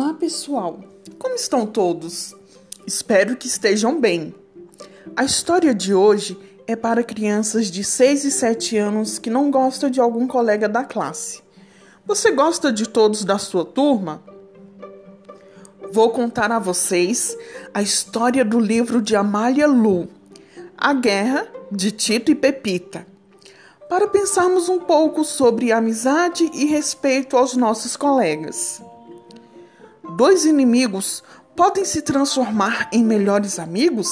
Olá, pessoal! Como estão todos? Espero que estejam bem. A história de hoje é para crianças de 6 e 7 anos que não gostam de algum colega da classe. Você gosta de todos da sua turma? Vou contar a vocês a história do livro de Amália Lu, A Guerra de Tito e Pepita, para pensarmos um pouco sobre amizade e respeito aos nossos colegas. Dois inimigos podem se transformar em melhores amigos?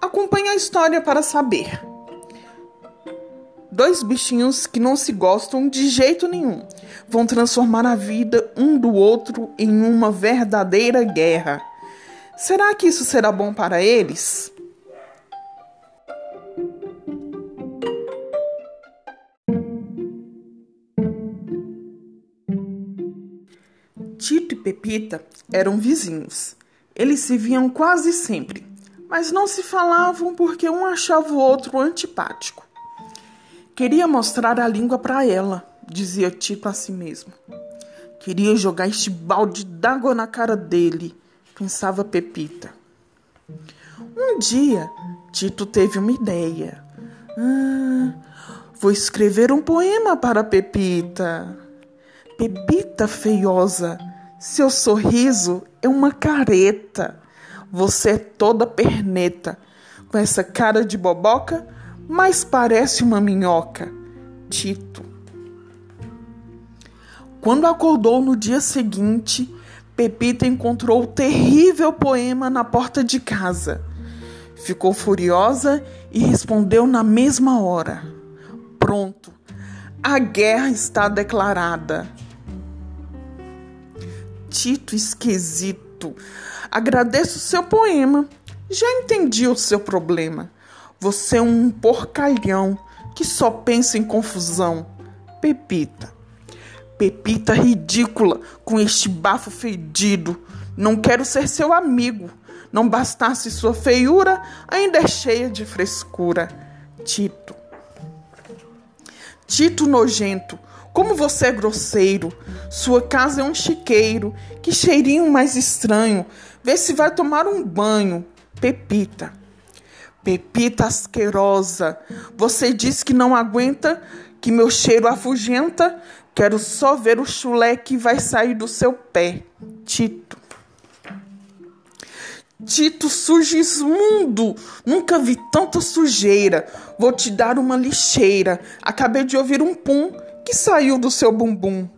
Acompanhe a história para saber. Dois bichinhos que não se gostam de jeito nenhum vão transformar a vida um do outro em uma verdadeira guerra. Será que isso será bom para eles? Tito e Pepita eram vizinhos. Eles se viam quase sempre, mas não se falavam porque um achava o outro antipático. Queria mostrar a língua para ela, dizia Tito a si mesmo. Queria jogar este balde d'água na cara dele, pensava Pepita. Um dia, Tito teve uma ideia. Ah, vou escrever um poema para Pepita. Pepita feiosa, seu sorriso é uma careta. Você é toda perneta, com essa cara de boboca mas parece uma minhoca. Tito. Quando acordou no dia seguinte, Pepita encontrou o terrível poema na porta de casa. Ficou furiosa e respondeu na mesma hora: Pronto, a guerra está declarada. Tito esquisito, agradeço o seu poema. Já entendi o seu problema. Você é um porcalhão que só pensa em confusão. Pepita. Pepita ridícula, com este bafo fedido. Não quero ser seu amigo. Não bastasse sua feiura, ainda é cheia de frescura. Tito. Tito nojento, como você é grosseiro. Sua casa é um chiqueiro. Que cheirinho mais estranho. Vê se vai tomar um banho. Pepita. Pepita asquerosa, você diz que não aguenta, que meu cheiro afugenta. Quero só ver o chulé que vai sair do seu pé. Tito. Tito sugismundo, nunca vi tanta sujeira. Vou te dar uma lixeira. Acabei de ouvir um pum que saiu do seu bumbum.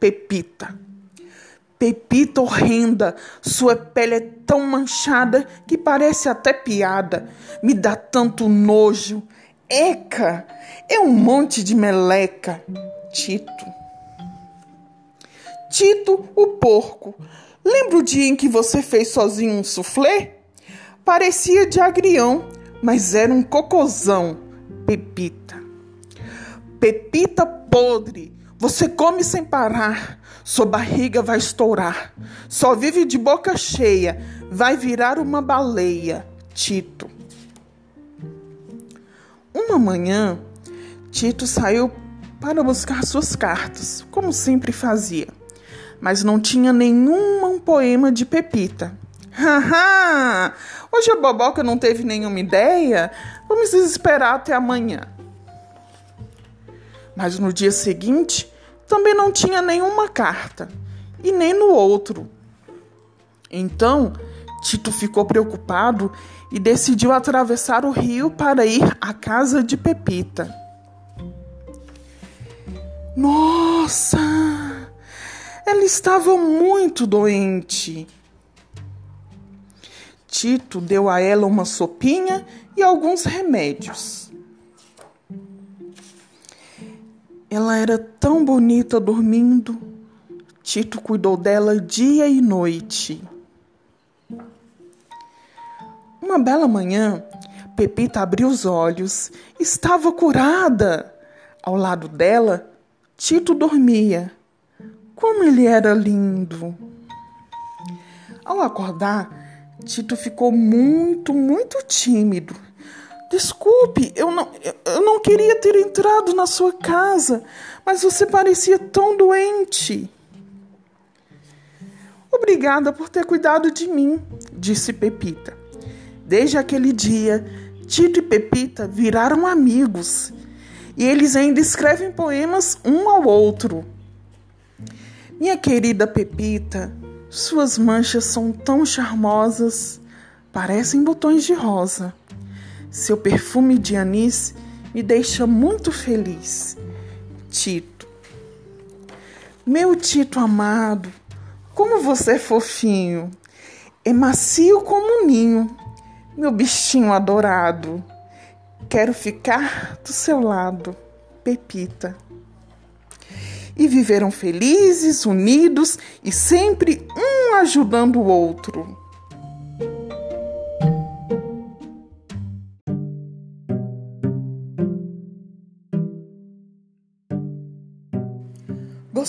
Pepita. Pepita horrenda, sua pele é tão manchada que parece até piada. Me dá tanto nojo. Eca, é um monte de meleca. Tito. Tito, o porco. Lembra o dia em que você fez sozinho um soufflé? Parecia de agrião, mas era um cocôzão. Pepita. Pepita podre você come sem parar, sua barriga vai estourar. Só vive de boca cheia, vai virar uma baleia. Tito. Uma manhã, Tito saiu para buscar suas cartas, como sempre fazia, mas não tinha nenhum poema de Pepita. Haha! Hoje a boboca não teve nenhuma ideia? Vamos esperar até amanhã. Mas no dia seguinte também não tinha nenhuma carta, e nem no outro. Então, Tito ficou preocupado e decidiu atravessar o rio para ir à casa de Pepita. Nossa! Ela estava muito doente. Tito deu a ela uma sopinha e alguns remédios. Ela era tão bonita dormindo. Tito cuidou dela dia e noite. Uma bela manhã, Pepita abriu os olhos. Estava curada. Ao lado dela, Tito dormia. Como ele era lindo! Ao acordar, Tito ficou muito, muito tímido Desculpe, eu não, eu não queria ter entrado na sua casa, mas você parecia tão doente. Obrigada por ter cuidado de mim, disse Pepita. Desde aquele dia, Tito e Pepita viraram amigos e eles ainda escrevem poemas um ao outro. Minha querida Pepita, suas manchas são tão charmosas, parecem botões de rosa. Seu perfume de anis me deixa muito feliz. Tito. Meu Tito amado, como você é fofinho. É macio como um ninho, meu bichinho adorado. Quero ficar do seu lado, Pepita. E viveram felizes, unidos e sempre um ajudando o outro.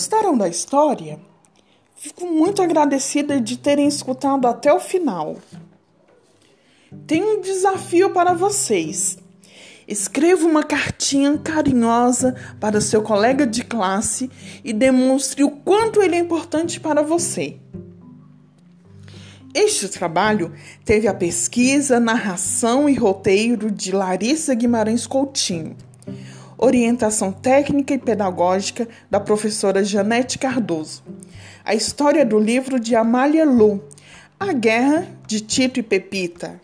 Gostaram da história? Fico muito agradecida de terem escutado até o final. Tenho um desafio para vocês. Escreva uma cartinha carinhosa para seu colega de classe e demonstre o quanto ele é importante para você. Este trabalho teve a pesquisa, narração e roteiro de Larissa Guimarães Coutinho orientação técnica e pedagógica da professora Janete Cardoso. A história do livro de Amália Lu, A Guerra de Tito e Pepita.